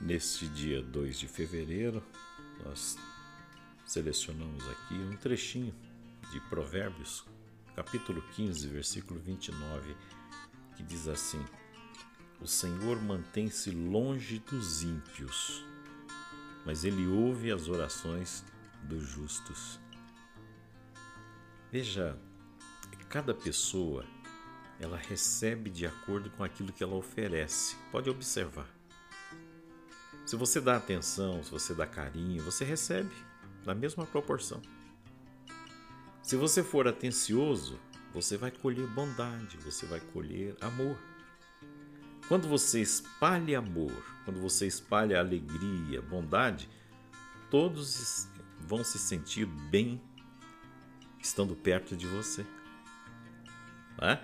Neste dia 2 de fevereiro, nós selecionamos aqui um trechinho de Provérbios, capítulo 15, versículo 29, que diz assim: O Senhor mantém-se longe dos ímpios, mas ele ouve as orações dos justos. Veja, cada pessoa ela recebe de acordo com aquilo que ela oferece. Pode observar. Se você dá atenção, se você dá carinho, você recebe na mesma proporção. Se você for atencioso, você vai colher bondade, você vai colher amor. Quando você espalha amor, quando você espalha alegria, bondade, todos vão se sentir bem estando perto de você. É?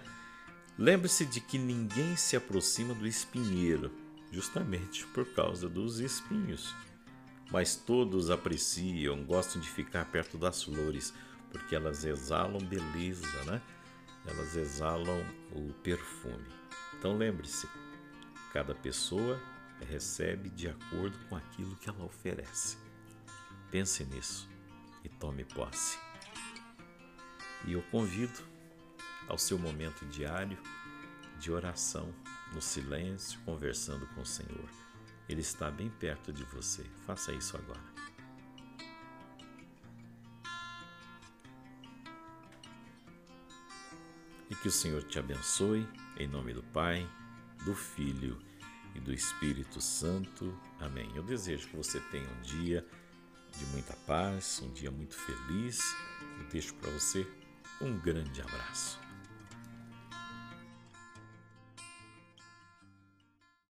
Lembre-se de que ninguém se aproxima do espinheiro, justamente por causa dos espinhos. Mas todos apreciam, gostam de ficar perto das flores, porque elas exalam beleza, né? Elas exalam o perfume. Então lembre-se, cada pessoa recebe de acordo com aquilo que ela oferece. Pense nisso e tome posse. E eu convido ao seu momento diário de oração, no silêncio, conversando com o Senhor. Ele está bem perto de você. Faça isso agora. E que o Senhor te abençoe, em nome do Pai, do Filho e do Espírito Santo. Amém. Eu desejo que você tenha um dia de muita paz, um dia muito feliz. Eu deixo para você um grande abraço.